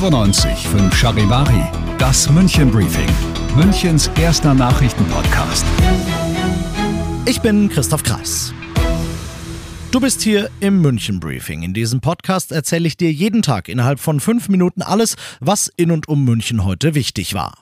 95 5 Charivari, das München Briefing, Münchens erster Nachrichtenpodcast. Ich bin Christoph Kreis. Du bist hier im München Briefing. In diesem Podcast erzähle ich dir jeden Tag innerhalb von fünf Minuten alles, was in und um München heute wichtig war.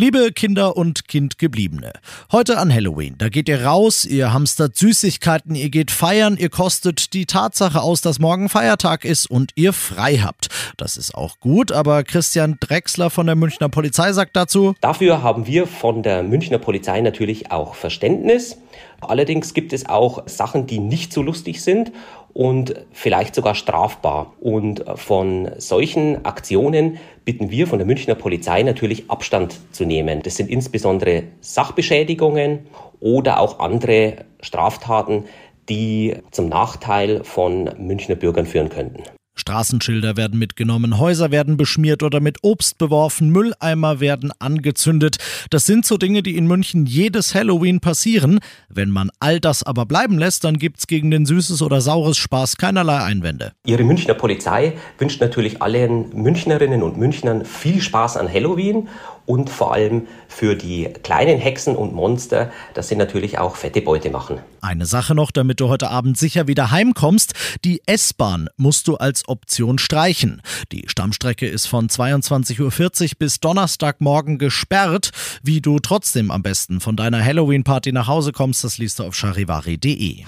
Liebe Kinder und Kindgebliebene, heute an Halloween, da geht ihr raus, ihr hamstert Süßigkeiten, ihr geht feiern, ihr kostet die Tatsache aus, dass morgen Feiertag ist und ihr frei habt. Das ist auch gut, aber Christian Drexler von der Münchner Polizei sagt dazu, Dafür haben wir von der Münchner Polizei natürlich auch Verständnis. Allerdings gibt es auch Sachen, die nicht so lustig sind und vielleicht sogar strafbar. Und von solchen Aktionen bitten wir von der Münchner Polizei natürlich Abstand zu nehmen. Das sind insbesondere Sachbeschädigungen oder auch andere Straftaten, die zum Nachteil von Münchner Bürgern führen könnten. Straßenschilder werden mitgenommen, Häuser werden beschmiert oder mit Obst beworfen, Mülleimer werden angezündet. Das sind so Dinge, die in München jedes Halloween passieren. Wenn man all das aber bleiben lässt, dann gibt's gegen den süßes oder saures Spaß keinerlei Einwände. Ihre Münchner Polizei wünscht natürlich allen Münchnerinnen und Münchnern viel Spaß an Halloween und vor allem für die kleinen Hexen und Monster, dass sie natürlich auch fette Beute machen. Eine Sache noch, damit du heute Abend sicher wieder heimkommst. Die S-Bahn musst du als Option streichen. Die Stammstrecke ist von 22.40 Uhr bis Donnerstagmorgen gesperrt. Wie du trotzdem am besten von deiner Halloween-Party nach Hause kommst, das liest du auf charivari.de.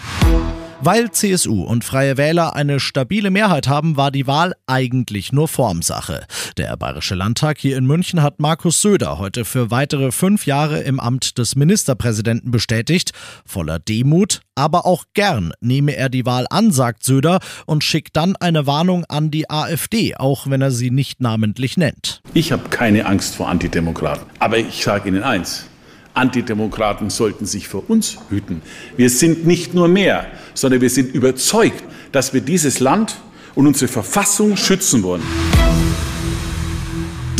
Weil CSU und Freie Wähler eine stabile Mehrheit haben, war die Wahl eigentlich nur Formsache. Der Bayerische Landtag hier in München hat Markus Söder heute für weitere fünf Jahre im Amt des Ministerpräsidenten bestätigt. Voller Demut, aber auch gern nehme er die Wahl an, sagt Söder und schickt dann eine Warnung an die AfD, auch wenn er sie nicht namentlich nennt. Ich habe keine Angst vor Antidemokraten. Aber ich sage Ihnen eins. Antidemokraten sollten sich vor uns hüten. Wir sind nicht nur mehr, sondern wir sind überzeugt, dass wir dieses Land und unsere Verfassung schützen wollen.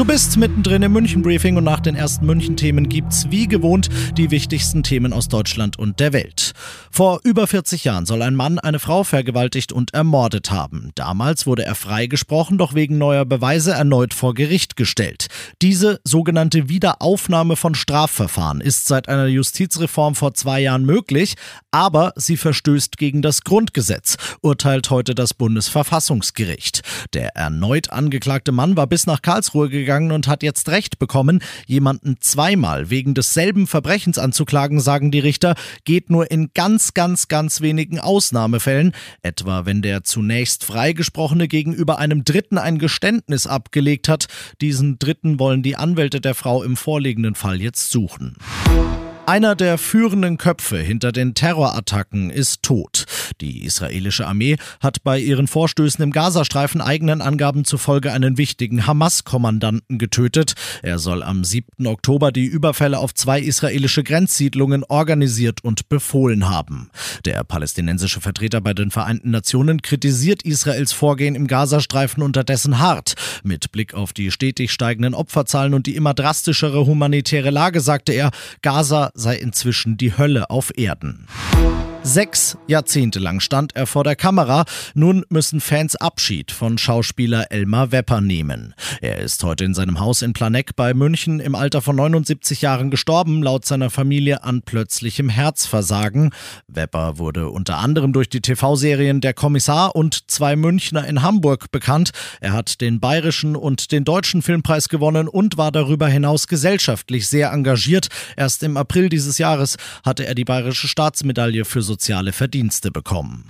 Du bist mittendrin im München-Briefing und nach den ersten München-Themen gibt's wie gewohnt die wichtigsten Themen aus Deutschland und der Welt. Vor über 40 Jahren soll ein Mann eine Frau vergewaltigt und ermordet haben. Damals wurde er freigesprochen, doch wegen neuer Beweise erneut vor Gericht gestellt. Diese sogenannte Wiederaufnahme von Strafverfahren ist seit einer Justizreform vor zwei Jahren möglich, aber sie verstößt gegen das Grundgesetz, urteilt heute das Bundesverfassungsgericht. Der erneut angeklagte Mann war bis nach Karlsruhe gegangen gegangen und hat jetzt Recht bekommen. Jemanden zweimal wegen desselben Verbrechens anzuklagen, sagen die Richter, geht nur in ganz, ganz, ganz wenigen Ausnahmefällen. Etwa wenn der zunächst Freigesprochene gegenüber einem Dritten ein Geständnis abgelegt hat. Diesen Dritten wollen die Anwälte der Frau im vorliegenden Fall jetzt suchen. Einer der führenden Köpfe hinter den Terrorattacken ist tot. Die israelische Armee hat bei ihren Vorstößen im Gazastreifen eigenen Angaben zufolge einen wichtigen Hamas-Kommandanten getötet. Er soll am 7. Oktober die Überfälle auf zwei israelische Grenzsiedlungen organisiert und befohlen haben. Der palästinensische Vertreter bei den Vereinten Nationen kritisiert Israels Vorgehen im Gazastreifen unterdessen hart. Mit Blick auf die stetig steigenden Opferzahlen und die immer drastischere humanitäre Lage sagte er, Gaza sei inzwischen die Hölle auf Erden. Sechs Jahrzehnte lang stand er vor der Kamera. Nun müssen Fans Abschied von Schauspieler Elmar Wepper nehmen. Er ist heute in seinem Haus in Planegg bei München im Alter von 79 Jahren gestorben, laut seiner Familie an plötzlichem Herzversagen. Wepper wurde unter anderem durch die TV-Serien Der Kommissar und Zwei Münchner in Hamburg bekannt. Er hat den bayerischen und den deutschen Filmpreis gewonnen und war darüber hinaus gesellschaftlich sehr engagiert. Erst im April dieses Jahres hatte er die bayerische Staatsmedaille für soziale Verdienste bekommen.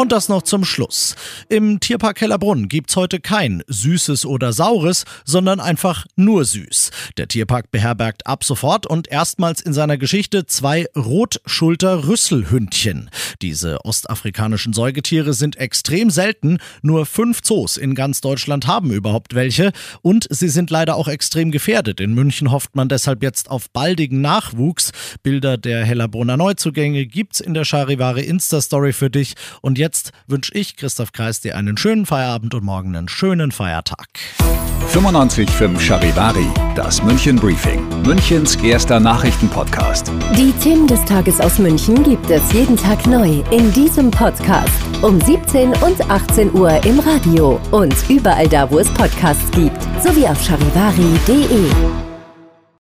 Und das noch zum Schluss. Im Tierpark Hellerbrunn gibt's heute kein Süßes oder Saures, sondern einfach nur süß. Der Tierpark beherbergt ab sofort und erstmals in seiner Geschichte zwei Rotschulter-Rüsselhündchen. Diese ostafrikanischen Säugetiere sind extrem selten. Nur fünf Zoos in ganz Deutschland haben überhaupt welche. Und sie sind leider auch extrem gefährdet. In München hofft man deshalb jetzt auf baldigen Nachwuchs. Bilder der Hellerbrunner Neuzugänge gibt's in der Charivari Insta-Story für dich. Und jetzt Jetzt wünsche ich, Christoph Kreis, dir einen schönen Feierabend und morgen einen schönen Feiertag. 95.5 Charivari, das München Briefing, Münchens erster Nachrichtenpodcast. Die Themen des Tages aus München gibt es jeden Tag neu in diesem Podcast. Um 17 und 18 Uhr im Radio und überall da, wo es Podcasts gibt, sowie auf charivari.de.